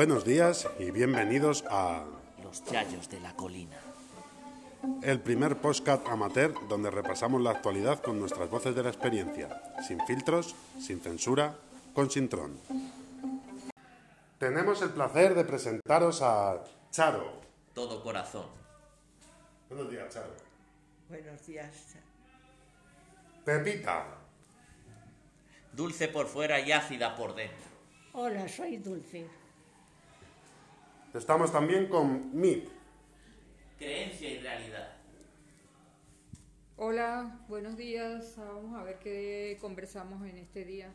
Buenos días y bienvenidos a Los Yayos de la Colina. el primer podcast amateur donde repasamos la actualidad con nuestras voces de la experiencia, sin filtros, sin censura, con Sintrón. Tenemos el placer de presentaros a Charo. Todo corazón. Buenos días, Charo. Buenos días. Pepita. Dulce por fuera y ácida por dentro. Hola, soy Dulce. Estamos también con Mit. Creencia y realidad. Hola, buenos días. Vamos a ver qué conversamos en este día.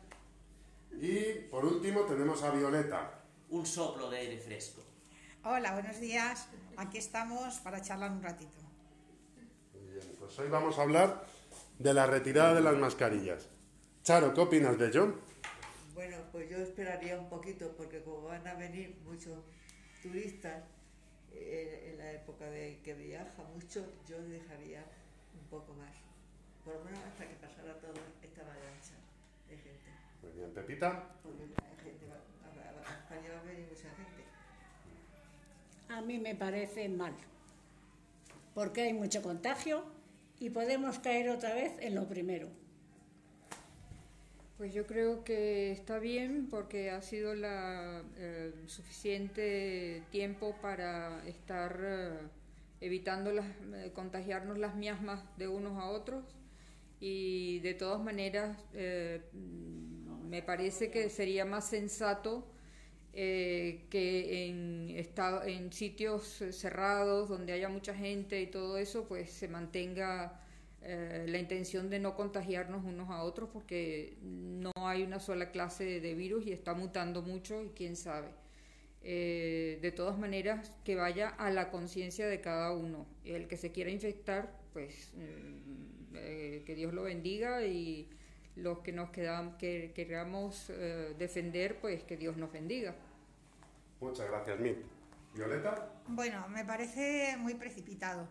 Y por último tenemos a Violeta. Un soplo de aire fresco. Hola, buenos días. Aquí estamos para charlar un ratito. Muy bien, pues hoy vamos a hablar de la retirada de las mascarillas. Charo, ¿qué opinas de ello? Bueno, pues yo esperaría un poquito porque como van a venir muchos turistas eh, en la época de que viaja mucho, yo dejaría un poco más. Por lo menos hasta que pasara toda esta avalancha de gente. Muy bien, Pepita. Porque la gente va, a, a- a España va a venir mucha gente. A mí me parece mal, porque hay mucho contagio y podemos caer otra vez en lo primero. Pues yo creo que está bien porque ha sido la eh, suficiente tiempo para estar eh, evitando las, eh, contagiarnos las miasmas de unos a otros. Y de todas maneras me parece que sería más sensato que en, en sitios cerrados donde haya mucha gente y todo eso, pues se mantenga eh, la intención de no contagiarnos unos a otros porque no hay una sola clase de, de virus y está mutando mucho y quién sabe. Eh, de todas maneras, que vaya a la conciencia de cada uno. El que se quiera infectar, pues mm, eh, que Dios lo bendiga y los que nos quedan, que queramos eh, defender, pues que Dios nos bendiga. Muchas gracias, Mit. Violeta. Bueno, me parece muy precipitado,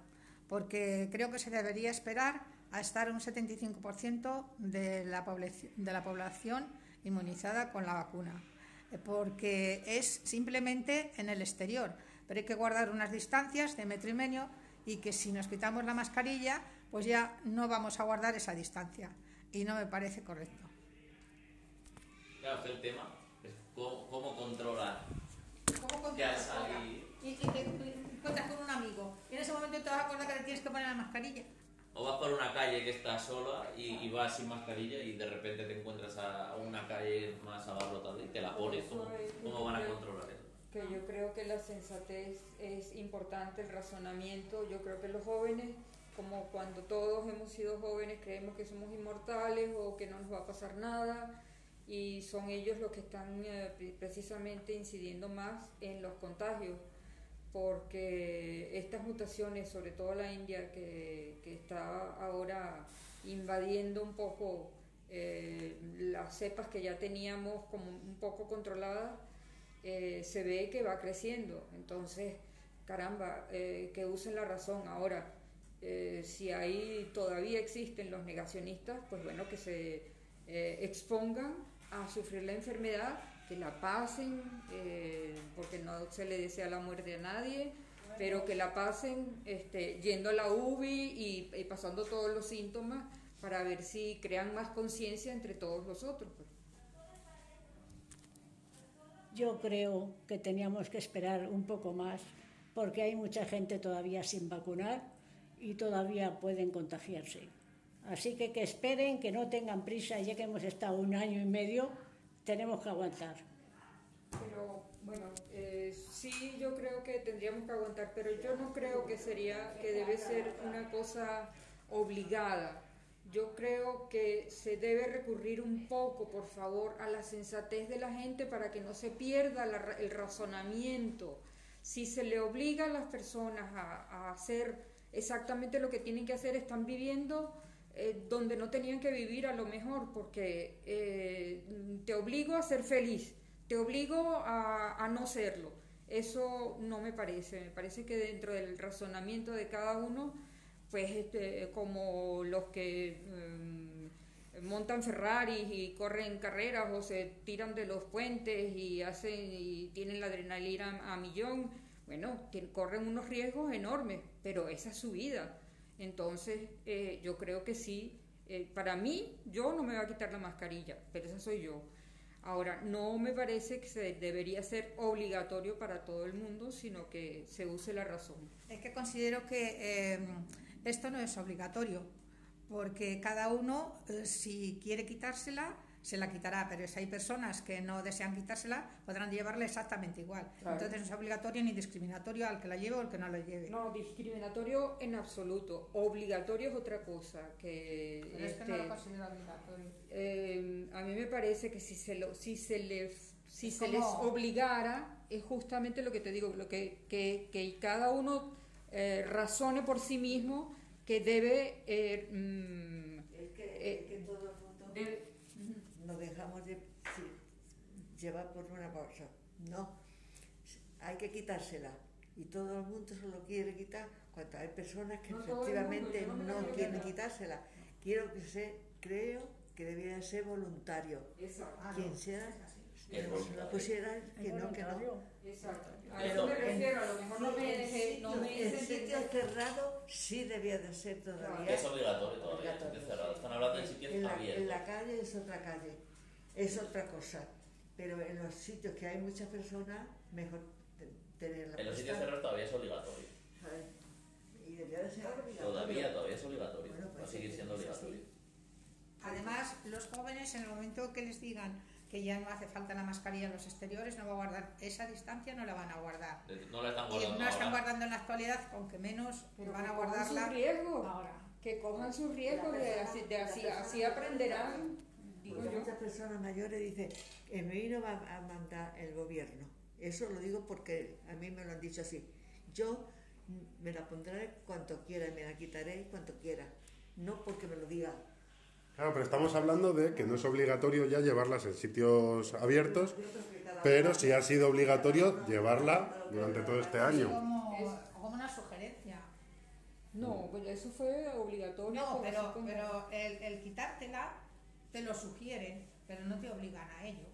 porque creo que se debería esperar a estar un 75% de la, de la población inmunizada con la vacuna, eh, porque es simplemente en el exterior, pero hay que guardar unas distancias de metro y medio y que si nos quitamos la mascarilla, pues ya no vamos a guardar esa distancia y no me parece correcto. Claro, que el tema es cómo, cómo controlar. ¿Cómo Ya controlas. Y, y te encuentras con un amigo y en ese momento te vas a acordar que te tienes que poner la mascarilla. O vas por una calle que está sola y, y vas sin mascarilla y de repente te encuentras a una calle más abarrotada y te la pones. ¿Cómo, cómo van a controlar eso? que yo creo que la sensatez es importante, el razonamiento. Yo creo que los jóvenes, como cuando todos hemos sido jóvenes, creemos que somos inmortales o que no nos va a pasar nada, y son ellos los que están eh, pre- precisamente incidiendo más en los contagios, porque estas mutaciones, sobre todo la India, que, que está ahora invadiendo un poco eh, las cepas que ya teníamos como un poco controladas, eh, se ve que va creciendo. Entonces, caramba, eh, que usen la razón. Ahora, si ahí todavía existen los negacionistas, pues bueno, que se expongan a sufrir la enfermedad, que la pasen, eh, porque no se le desea la muerte a nadie, pero que la pasen este, yendo a la UBI y, y pasando todos los síntomas para ver si crean más conciencia entre todos los otros. pues. Yo creo que teníamos que esperar un poco más, porque hay mucha gente todavía sin vacunar y todavía pueden contagiarse. Así que que esperen, que no tengan prisa, ya que hemos estado un año y medio, tenemos que aguantar. Pero bueno, eh, sí yo creo que tendríamos que aguantar, pero yo no creo que sería, que debe ser una cosa obligada. Yo creo que se debe recurrir un poco, por favor, a la sensatez de la gente para que no se pierda la el razonamiento. Si se le obliga a las personas a, a hacer exactamente lo que tienen que hacer, están viviendo eh, donde no tenían que vivir a lo mejor, porque eh, te obligo a ser feliz, te obligo a, no serlo. Eso no me parece, me parece que dentro del razonamiento de cada uno, pues este, como los que eh, montan Ferraris y corren carreras o se tiran de los puentes y hacen y tienen la adrenalina a millón, bueno, corren unos riesgos enormes, pero esa es su vida. Entonces, eh, yo creo que sí, eh, para mí, yo no me voy a quitar la mascarilla, pero esa soy yo. Ahora, no me parece que se debería ser obligatorio para todo el mundo, sino que se use la razón. Es que considero que eh, esto no es obligatorio, porque cada uno, si quiere quitársela, se la quitará, pero si hay personas que no desean quitársela, podrán llevarla exactamente igual. Entonces no es obligatorio ni discriminatorio al que la lleve o al que no la lleve. No, discriminatorio en absoluto. Obligatorio es otra cosa. Que, pero este, no lo considero obligatorio. Eh, a mí me parece que si se, lo, si se les, si se les obligara, es justamente lo que te digo, lo que, que, que cada uno eh, razone por sí mismo que debe... Eh, mm, es que, es que todo el mundo... Debe, nos dejamos de, llevar por una cosa. No, hay que quitársela. Y todo el mundo se lo quiere quitar cuando hay personas que efectivamente no, quieren quitársela. Quiero que se, creo que debería ser voluntario. Quien sea, que se la pusiera, que no, que no. Exacto. A eso me refiero, a lo mejor no me dejé, no me En sitio cerrado sí debía de ser todavía. Es obligatorio todavía, Están hablando de sitios abiertos. En la calle es otra calle es otra cosa. Pero en los sitios que hay muchas personas, mejor tenerla. En los sitios cerrados todavía es obligatorio. Y debería de ser obligatorio. Todavía, todavía es obligatorio. Pues Va a seguir siendo obligatorio. Además, los jóvenes, en el momento que les digan que ya no hace falta la mascarilla en los exteriores, no va a guardar esa distancia, no la van a guardar. No la están guardando. Y no la están guardando en la actualidad, aunque menos Pero van a guardarla. riesgo. ahora. Que cojan sus riesgos, de, así, de así, así aprenderán muchas personas mayores dicen, que mí no va a mandar el gobierno. Eso lo digo porque a mí me lo han dicho así. Yo me la pondré cuanto quiera, me la quitaré cuanto quiera. No porque me lo diga. Claro, pero estamos hablando de que no es obligatorio ya llevarlas en sitios abiertos, pero sí ha sido obligatorio llevarla durante todo este año. Como, una sugerencia. No, pues eso fue obligatorio. No, pero, pero el, el quitártela te lo sugieren, pero no te obligan a ello.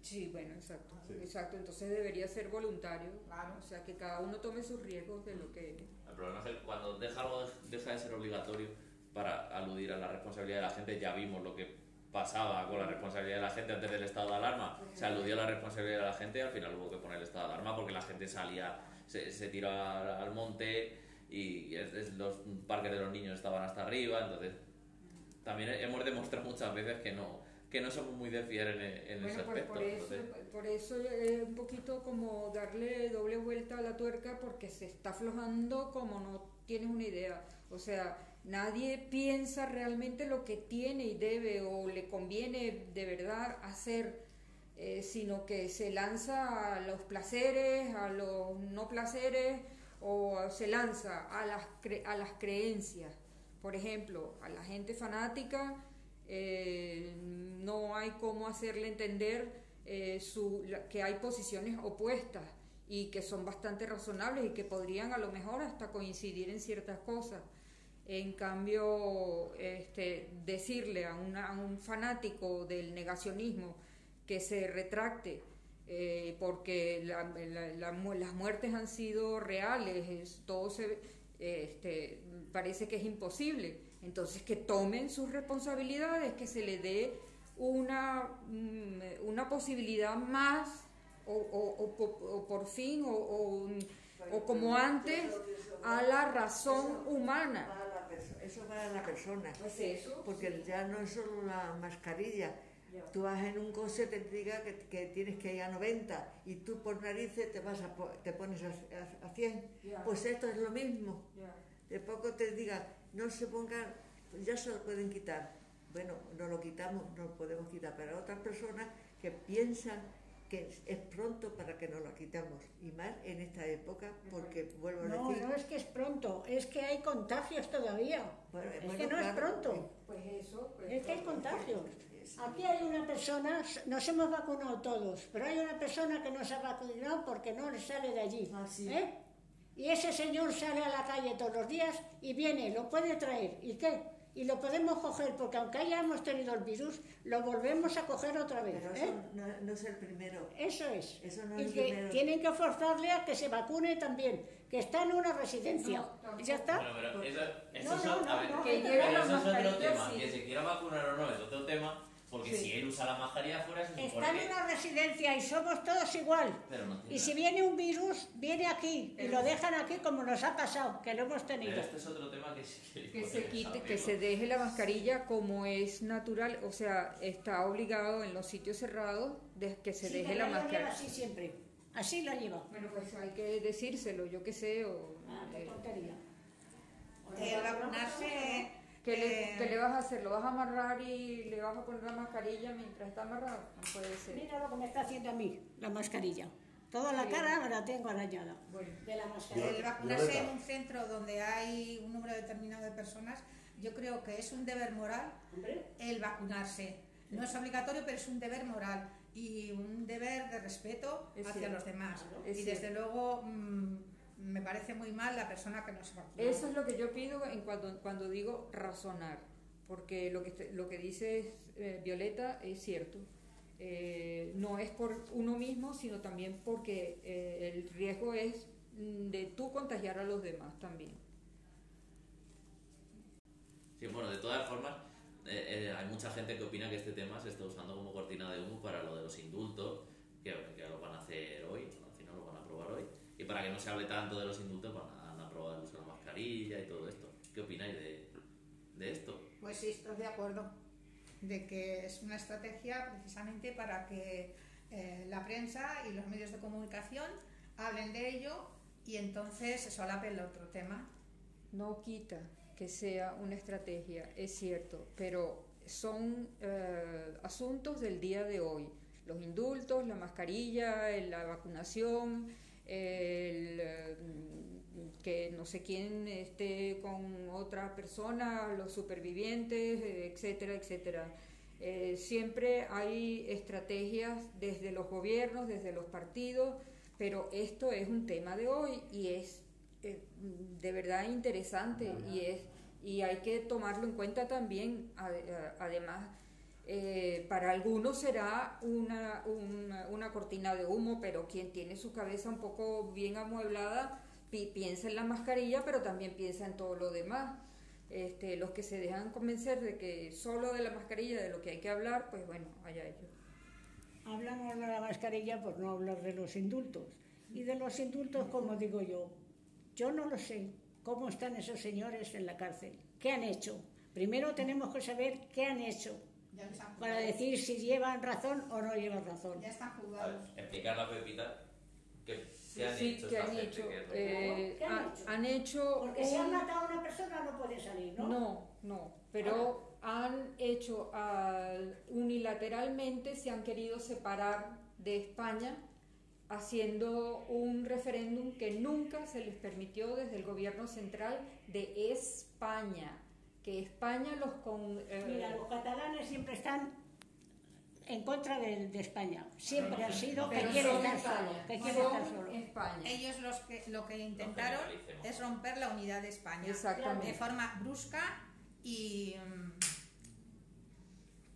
Sí, bueno, exacto. Exacto, entonces debería ser voluntario. Claro. O sea, que cada uno tome sus riesgos de lo que... El problema es que cuando deja algo deja de ser obligatorio para aludir a la responsabilidad de la gente, ya vimos lo que pasaba con la responsabilidad de la gente antes del estado de alarma. Se aludió a la responsabilidad de la gente y al final hubo que poner el estado de alarma porque la gente salía, se, se tiró al, monte y los parques de los niños estaban hasta arriba, entonces también hemos demostrado muchas veces que no, que no somos muy de fiar en, en ese aspecto. Por, eso, por eso es un poquito como darle doble vuelta a la tuerca porque se está aflojando como no tienes una idea. O sea, nadie piensa realmente lo que tiene y debe o le conviene de verdad hacer. Eh, sino que se lanza a los placeres, a los no placeres, o se lanza a las, a las creencias. Por ejemplo, a la gente fanática eh, no hay cómo hacerle entender eh, que hay posiciones opuestas y que son bastante razonables y que podrían a lo mejor hasta coincidir en ciertas cosas. En cambio, este, decirle a, un fanático del negacionismo que se retracte eh, porque las muertes han sido reales, todo se, este, parece que es imposible. Entonces, que tomen sus responsabilidades, que se le dé una, mm, una posibilidad más, o, por fin, o, como antes, a la razón humana. Eso para la persona. Pues eso. Porque ya no es solo la mascarilla. Tú vas en un coche, te diga que, tienes que ir a 90 y tú por narices te, vas a, te pones a, 100. Pues esto es lo mismo de poco te diga no se pongan, ya se lo pueden quitar. Bueno, no lo quitamos, no lo podemos quitar, pero otras personas que piensan que es pronto para que nos lo quitamos, y más en esta época, porque vuelvo a decir... No, no es que es pronto, es que hay contagios todavía. es que no es pronto. Pues eso, pues es que hay contagios. Aquí hay una persona, nos hemos vacunado todos, pero hay una persona que no se ha vacunado porque no le sale de allí. Ah, Y ese señor sale a la calle todos los días y viene, lo puede traer. ¿Y qué? Y lo podemos coger, porque aunque hayamos tenido el virus, lo volvemos a coger otra vez. Pero ¿eh? eso no, no es el primero. Eso es. Eso no y es que primero. tienen que forzarle a que se vacune también, que está en una residencia. No, ¿Y ya está? Bueno, pero eso, eso No, es, no, a no, ver, no. Que pero eso es otro tema. sí. Que se quiera vacunar o no es otro tema, porque Sí. si él usa la mascarilla fuera, se supone Está en una residencia y somos todos igual. Pero no tiene Y si nada. viene un virus, viene aquí y lo dejan aquí como nos ha pasado, que lo hemos tenido. Pero este es otro tema que sí que Que se quite, que se deje la mascarilla como es natural, o sea, está obligado en los sitios cerrados de que se Sí, deje la mascarilla. así siempre. Así la lleva. Bueno, pues hay que decírselo, yo qué sé, o Ah, qué eh, tontería. El vacunarse. ¿Qué, le, eh, qué le vas a hacer? ¿Lo vas a amarrar y le vas a poner la mascarilla mientras está amarrado? No puede ser. Mira lo que me está haciendo a mí, la mascarilla. Toda la cara me la tengo arañada Bueno. de la mascarilla. El vacunarse en un centro donde hay un número determinado de personas, yo creo que es un deber moral Hombre, el vacunarse. No es obligatorio, pero es un deber moral y un deber de respeto Es hacia cierto. los demás. Es y desde luego mm, me parece muy mal la persona que no se vacuna. Eso es lo que yo pido en cuando, cuando digo razonar, porque lo que, lo que dice eh, Violeta es cierto. Eh, no es por uno mismo, sino también porque eh, el riesgo es mm, de tú contagiar a los demás también. Sí, bueno, de todas formas, eh, eh, hay mucha gente que opina que este tema se está usando como cortina de humo para lo de los indultos, que, que lo van a hacer hoy, al final lo van a aprobar y para que no se hable tanto de los indultos van a, han aprobado el uso de la mascarilla y todo esto. ¿Qué opináis de, de esto? Pues sí, estoy de acuerdo. De que es una estrategia precisamente para que eh, la prensa y los medios de comunicación hablen de ello y entonces se solape el otro tema. No quita que sea una estrategia, es cierto, pero son eh, asuntos del día de hoy. Los indultos, la mascarilla, el- la vacunación, el, eh, que no sé quién esté con otra persona, los supervivientes, eh, etcétera, etcétera. Eh, siempre hay estrategias desde los gobiernos, desde los partidos, pero esto es un tema de hoy y es eh, de verdad interesante y es y hay que tomarlo en cuenta también además eh, para algunos será una, una, una cortina de humo pero quien tiene su cabeza un poco bien amueblada pi- piensa en la mascarilla pero también piensa en todo lo demás este, los que se dejan convencer de que solo de la mascarilla de lo que hay que hablar pues bueno allá ellos Hablamos de la mascarilla por no hablar de los indultos. Y de los indultos, como digo yo, yo no lo sé cómo están esos señores en la cárcel. ¿Qué han hecho? Primero tenemos que saber qué han hecho Ya les han para decir si llevan razón o no llevan razón. Ya están A ver, juzgados. explicar la pepita. ¿Qué, qué han Sí, hecho ¿qué esta han hecho? ¿Qué que- Eh, ¿Qué han han, hecho? han hecho Porque si han un- matado a una persona no puede salir, ¿no? No, no, pero han hecho al- unilateralmente, se han querido separar de España haciendo un referéndum que nunca se les permitió desde el gobierno central de España, que España los con... eh, Mira, los catalanes siempre están en contra de, de España. Siempre han sido que quieren estar España, solos. Que quieren estar. España. Ellos los que, lo que intentaron generalicemos. es romper la unidad de España. Exactamente. De forma brusca y... mm,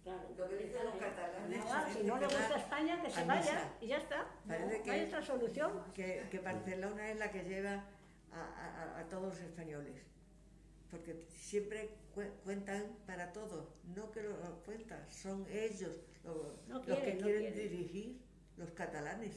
Claro. Lo que dicen los catalanes, si no le gusta España, que se vaya y ya está. Parece No que- hay otra solución. que, que Barcelona es la que lleva a, a- a todos los españoles. Porque siempre cu- cuentan para todo. No que lo lo cuentan, son ellos No los quieren, que no quieren. dirigir, los catalanes.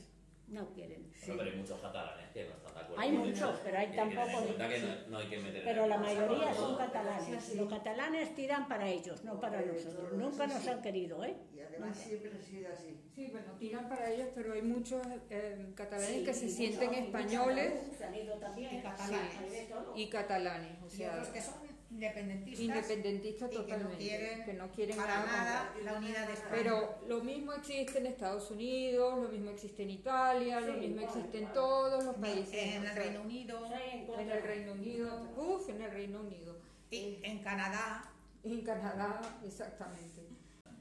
No quieren. Bueno, pero hay muchos catalanes que no están de acuerdo. Hay muchos, pero hay que tampoco- que no, no hay que meter Pero la mayoría son catalanes. Los catalanes tiran para ellos, no para nosotros. Nunca nos han querido, ¿eh? Y además siempre ha sido así. Sí, bueno, tiran para ellos, pero hay muchos eh, catalanes Sí, que se sienten españoles. Y catalanes. Sí, y catalanes, o y sea, otros que son independentistas. independentistas y que no totalmente, quieren que no quieren para nada la unidad de España. Pero lo mismo existe en Estados Unidos, lo mismo existe en Italia, lo mismo existe en todos los países. en el Reino Unido Sí, en el Reino Unido, uff, en el Reino Unido, y en Canadá. en Canadá, exactamente.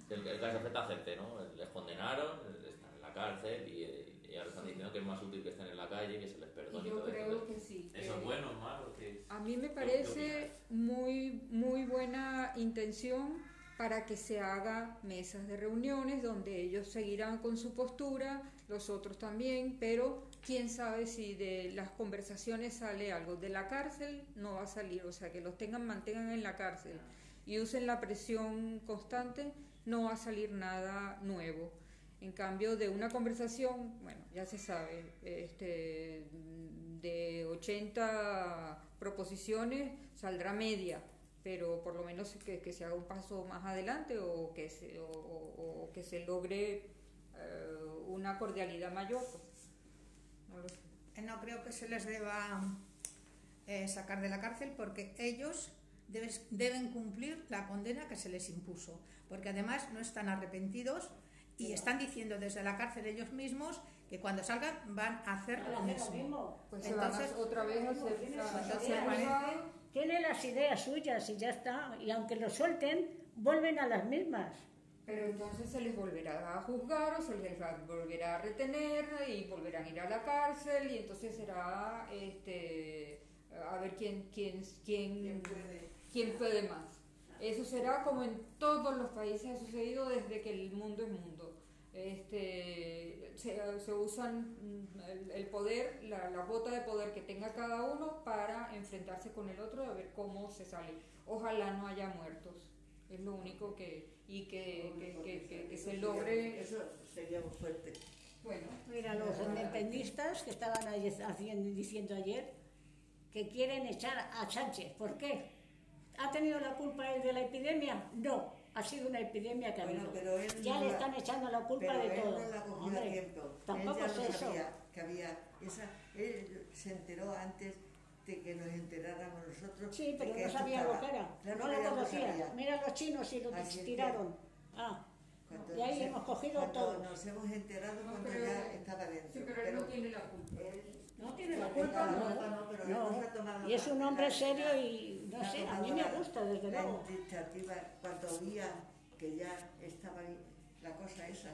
El, el caso afecta a gente, ¿no? Les condenaron, están en la cárcel y, y y ahora están diciendo que es más útil que estén en la calle, que se les perdone. Y y yo todo eso. creo que sí. ¿Eso es bueno o malo? ¿Qué- A mí me parece muy, muy buena intención para que se haga mesas de reuniones donde ellos seguirán con su postura, los otros también, pero quién sabe si de las conversaciones sale algo. De la cárcel no va a salir, o sea, que los tengan, mantengan en la cárcel y usen la presión constante, no va a salir nada nuevo. En cambio, de una conversación, bueno, ya se sabe, este, de 80 proposiciones saldrá media, pero por lo menos que, que se haga un paso más adelante o que se, o, o- o que se logre eh, una cordialidad mayor. pues. No lo sé. Eh, No creo que se les deba eh, sacar de la cárcel porque ellos debes- deben cumplir la condena que se les impuso, porque además no están arrepentidos y están diciendo desde la cárcel ellos mismos que cuando salgan van a hacer lo mismo. Pues Entonces, otra vez tiene las ideas suyas y ya está. Y aunque lo suelten, vuelven a las mismas. Pero entonces se les volverá a juzgar o se les va- volverá a retener y volverán a ir a la cárcel y entonces será este a ver quién quién quién quién puede más. Eso será como en todos los países ha sucedido desde que el mundo es mundo. Este, se, se usan mm, el, el poder, la, la cuota de poder que tenga cada uno para enfrentarse con el otro a ver cómo se sale. Ojalá no haya muertos. Es lo único que y que, que, que- que- que se logre. Eso sería muy fuerte. Bueno, Mira, los independentistas que estaban ahí haciendo, diciendo ayer que quieren echar a Sánchez. ¿Por qué? ¿Ha tenido la culpa él de la epidemia? No, ha sido una epidemia que ha Bueno, habido. pero él Ya no le la- están echando la culpa Pero de él todo. no la cogió a Hombre, tiempo. tampoco él es ya no eso. sabía que había esa. Él se enteró antes de que nos enteráramos nosotros. Sí, pero no sabía lo que era. Claro no lo conocía. Mira los chinos y lo tiraron. Ah, Cuando y ahí nos- hemos cogido cuando todo. Nos hemos enterado No, cuando ya estaba dentro. sí, pero él no tiene la culpa. él- no tiene la culpa, no, no. no, pero No. Y es un hombre la- serio y no sé, a mí me gusta, desde la luego. iniciativa cuando oía que ya estaba ahí la cosa esa.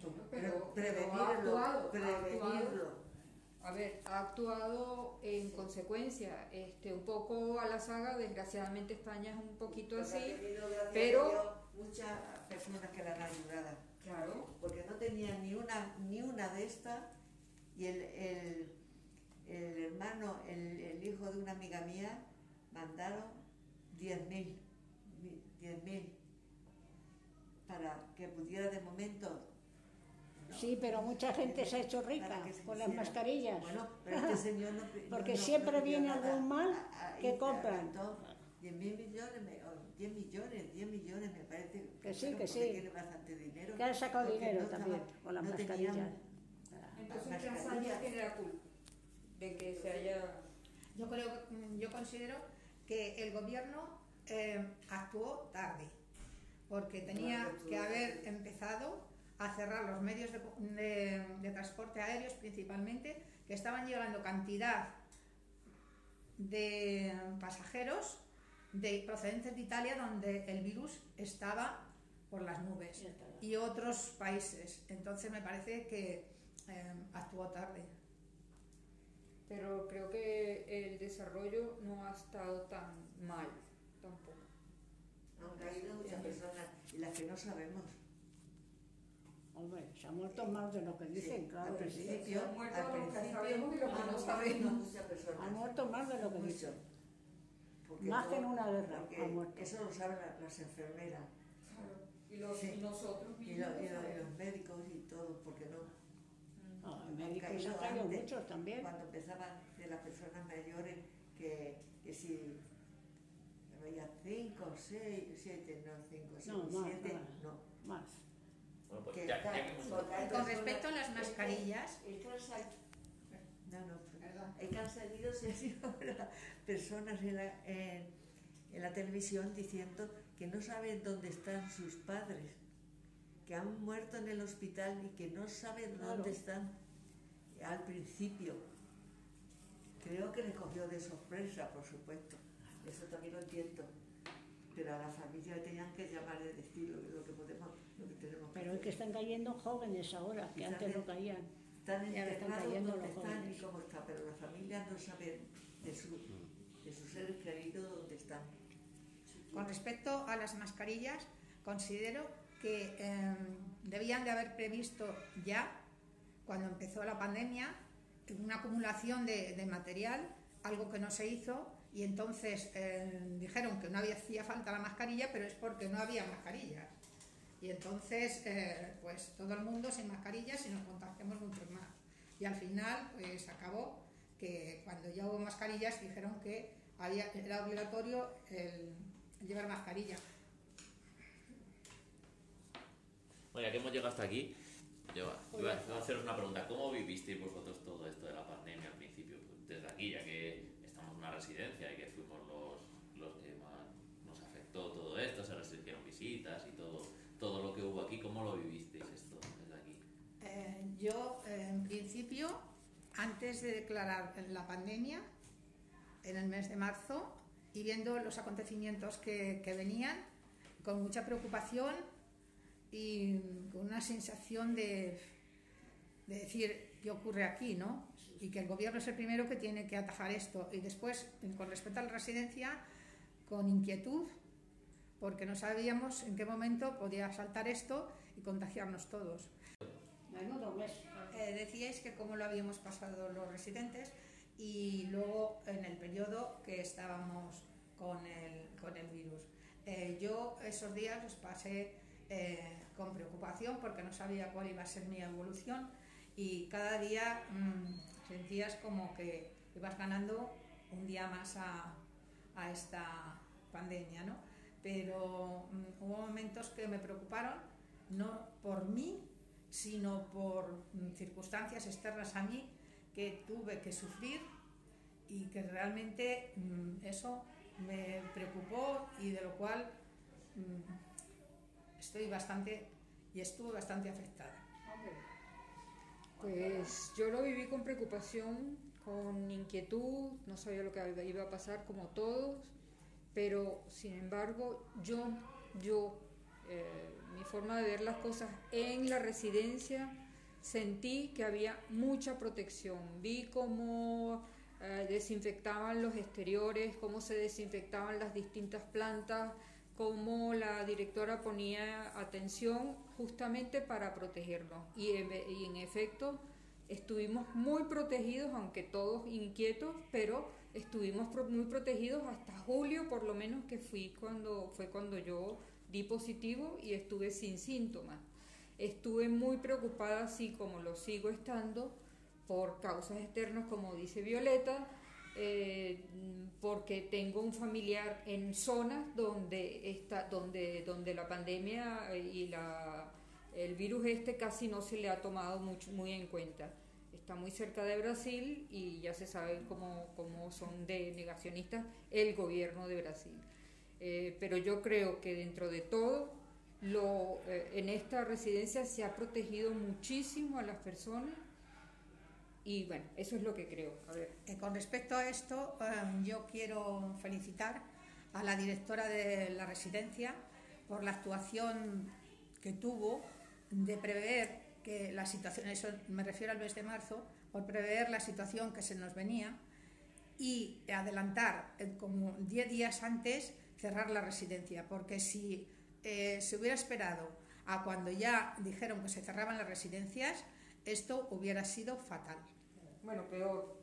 Pero- Pre- pero ha prevenirlo, actuado, ha prevenirlo. A ver, ha actuado en consecuencia, este, un poco a la saga, desgraciadamente España es un poquito así, pero- muchas personas que la han ayudado. claro, Porque no tenía ni una, ni una de estas y el, el, el hermano, el, el hijo de una amiga mía, mandaron 10.000 mi- 10.000 para que pudiera de momento Sí, pero mucha gente se ha hecho rica con las mascarillas. Bueno, pero este señor no. Porque no- siempre viene algún mal A- a- que compran. 10 mil millones, me- o 10 millones, 10 millones me parece. Que sí, que sí. tiene bastante dinero. Que han sacado dinero no también estaba- con las no mascarillas. tenían- entonces mascarillas. tiene la culpa de que se haya... Yo creo, mm, yo considero que el gobierno eh, actuó tarde, porque tenía Claro, que haber empezado a cerrar los medios de, de- de transporte aéreos principalmente, que estaban llegando cantidad de pasajeros de procedentes de Italia donde el virus estaba por las nubes y otros países. Entonces me parece que eh, actuó tarde. Pero creo que el desarrollo no ha estado tan mal tampoco. Han caído muchas personas y las que no sabemos. Hombre, se ha muerto más de lo que dicen, Sí, claro al que sí. principio, Se han muerto al los que principio sabemos y los que han no muerto sabemos. Ha personas. muerto más de lo que dicen. Porque Más que en una guerra porque ha muerto. Eso lo saben la- las enfermeras Claro. Y, los, Sí. y nosotros y, mismos lo y lo- y los médicos y todo, porque no. No, Han médicos caído han caído antes, muchos también. Cuando empezaban de las personas mayores, que, que si había cinco, seis, siete, no, cinco, seis, No, más, siete, más. no. Más. Bueno, pues Que ya, ya con respecto a las mascarillas, es que han sal- No, no, ¿verdad? es que han salido se han ido ahora personas en la, en, en la televisión diciendo que no saben dónde están sus padres, que han muerto en el hospital y que no saben Claro. dónde están al principio. Creo que les cogió de sorpresa, por supuesto. Eso también lo entiendo. Pero a la familia tenían que llamar y decir lo, que podemos, lo que tenemos que Pero es que están cayendo jóvenes ahora, que antes no caían. Están están enterrados cayendo donde están y cómo están, pero las familias no saben de, su, de sus seres queridos dónde están. Con respecto a las mascarillas, considero que eh, debían de haber previsto ya, cuando empezó la pandemia, una acumulación de, de material, algo que no se hizo, y entonces eh, dijeron que no había hacía falta la mascarilla, pero es porque no había mascarillas. Y entonces, eh, pues todo el mundo sin mascarillas y nos contagiamos mucho más. Y al final, pues acabó que cuando ya hubo mascarillas dijeron que había, era obligatorio el llevar mascarilla. Bueno, ya que hemos llegado hasta aquí, yo iba a haceros una pregunta. ¿Cómo vivisteis vosotros todo esto de la pandemia al principio? Pues desde aquí, ya que estamos en una residencia y que fuimos los, los que más nos afectó todo esto, se restringieron visitas y todo, todo lo que hubo aquí, ¿cómo lo vivisteis esto desde aquí? Eh, yo, eh, en principio, antes de declarar la pandemia, en el mes de marzo, y viendo los acontecimientos que, que venían, con mucha preocupación y con una sensación de, de decir qué ocurre aquí, ¿no? Y que el gobierno es el primero que tiene que atajar esto. Y después, con respecto a la residencia, con inquietud, porque no sabíamos en qué momento podía saltar esto y contagiarnos todos. Menudo mes. Eh, decíais que cómo lo habíamos pasado los residentes y luego en el periodo que estábamos con el, con el virus. Eh, yo esos días los pasé eh, con preocupación porque no sabía cuál iba a ser mi evolución y cada día mm, sentías como que ibas ganando un día más a, a esta pandemia, ¿no? Pero mm, hubo momentos que me preocuparon, no por mí, sino por mm, circunstancias externas a mí que tuve que sufrir y que realmente mm, eso me preocupó y de lo cual mm, estoy bastante y estuve bastante afectada. Pues yo lo viví con preocupación, con inquietud, no sabía lo que iba a pasar como todos, pero sin embargo yo, yo, eh, mi forma de ver las cosas en la residencia, sentí que había mucha protección. Vi cómo eh, desinfectaban los exteriores, cómo se desinfectaban las distintas plantas, cómo la directora ponía atención justamente para protegernos. Y, en- y en efecto estuvimos muy protegidos, aunque todos inquietos, pero estuvimos muy protegidos hasta julio, por lo menos que fui cuando fue cuando yo di positivo y estuve sin síntomas. Estuve muy preocupada, así como lo sigo estando, por causas externas, como dice Violeta, eh, porque tengo un familiar en zonas donde está, donde, donde la pandemia eh, y la, el virus este casi no se le ha tomado mucho, muy en cuenta. Está muy cerca de Brasil y ya se sabe cómo, cómo son de negacionistas el gobierno de Brasil. Eh, pero yo creo que dentro de todo, lo, eh, en esta residencia se ha protegido muchísimo a las personas y bueno, eso es lo que creo. A ver. Con respecto a esto, eh, yo quiero felicitar a la directora de la residencia por la actuación que tuvo de prever que la situación, eso me refiero al mes de marzo, por prever la situación que se nos venía y adelantar eh, como 10 días antes cerrar la residencia, porque si eh, se hubiera esperado a cuando ya dijeron que se cerraban las residencias, esto hubiera sido fatal. Bueno, peor,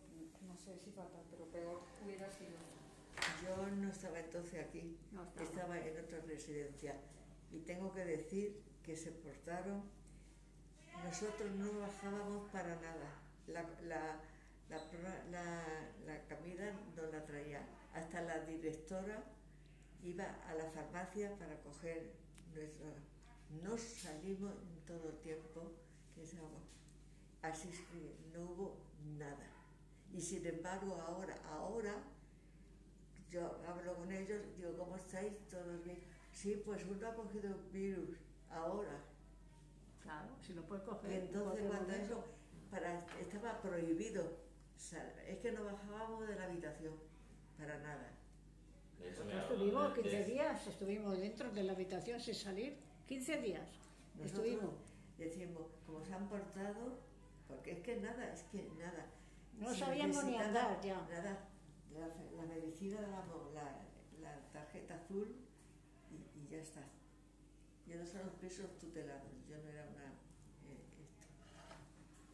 no sé si fatal, pero peor hubiera sido. Yo no estaba entonces aquí, No estaba. estaba en otra residencia y tengo que decir que se portaron. Nosotros no bajábamos para nada. La, la, la, la- la comida no la traía. Hasta la directora iba a la farmacia para coger nuestra. No salimos en todo el tiempo que estábamos. Así es que no hubo nada. Y sin embargo, ahora, ahora yo hablo con ellos, digo, ¿cómo estáis? ¿Todos bien? Sí, pues uno ha cogido un virus, ahora. Claro, si lo puedes coger. Y en entonces cuando eso para, estaba prohibido, es que no bajábamos de la habitación, para nada. Nosotros estuvimos de- 15 días, estuvimos dentro de la habitación sin salir. 15 días Nosotros estuvimos. decimos, como se han portado, Porque es que nada, es que nada. No Si sabíamos ni andar ya. Nada, la, la medicina, la, la, la tarjeta azul y, y ya está. Yo no son los pesos tutelados, yo no era una... eh, esto.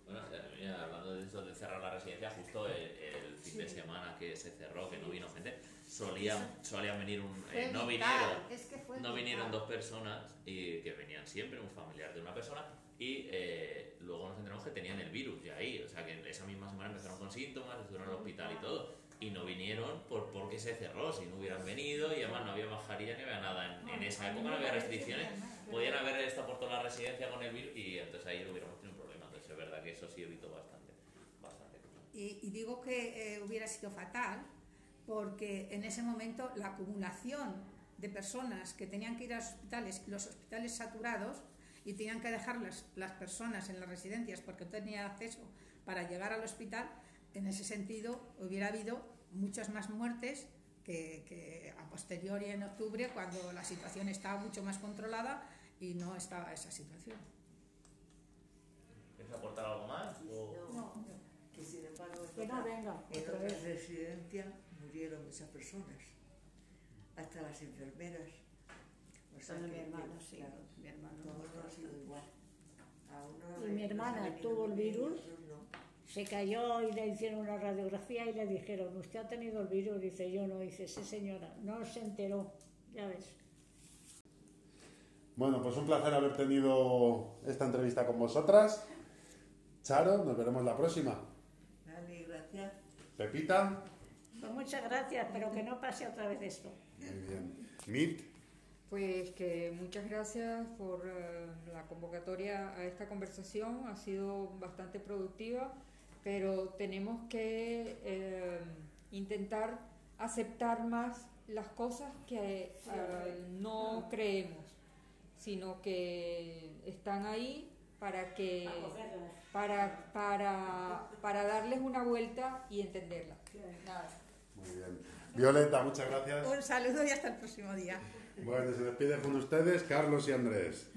Bueno, mira, hablando de eso de cerrar la residencia, justo el, el fin de semana que se cerró, que no vino gente, solían, solían venir un... Eh, no vinieron, es que no vinieron dos personas y que venían siempre, un familiar de una persona, y eh, luego nos enteramos que tenían el virus ya ahí, o sea que esa misma semana empezaron con síntomas, estuvieron en el hospital y todo, y no vinieron por porque se cerró, si no hubieran venido, y además no había mascarilla ni había nada, en, en esa época no había restricciones, podían haber estado por toda la residencia con el virus y entonces ahí hubiéramos tenido un problema, entonces es verdad que eso sí evitó bastante, bastante. Y, y digo que eh, hubiera sido fatal porque en ese momento la acumulación de personas que tenían que ir a los hospitales, los hospitales saturados, y tenían que dejar las, las personas en las residencias porque no tenían acceso para llegar al hospital, en ese sentido hubiera habido muchas más muertes que, que a posteriori en octubre, cuando la situación estaba mucho más controlada y no estaba esa situación. ¿Quieres aportar algo más? O- No, que sin embargo Que no venga en otra vez. residencias murieron muchas personas, hasta las enfermeras. O sea mi hermano, sí, claro, mi hermano. todo no ha sido igual. A Y mi hermana tuvo el virus. no. Se cayó y le hicieron una radiografía y le dijeron, ¿usted ha tenido el virus? Dice, yo no. Dice, sí señora, no se enteró. Ya ves. Bueno, pues un placer haber tenido esta entrevista con vosotras. Charo, nos veremos la próxima. Vale, gracias. Pepita. Pues muchas gracias, pero que no pase otra vez esto. Muy bien. Mit. Pues que muchas gracias por eh, la convocatoria a esta conversación, ha sido bastante productiva, pero tenemos que eh, intentar aceptar más las cosas que eh, no creemos, sino que están ahí para que para, para, para darles una vuelta y entenderlas. Nada. Muy bien. Violeta, muchas gracias. Un saludo y hasta el próximo día. Bueno, se despide con ustedes Carlos y Andrés.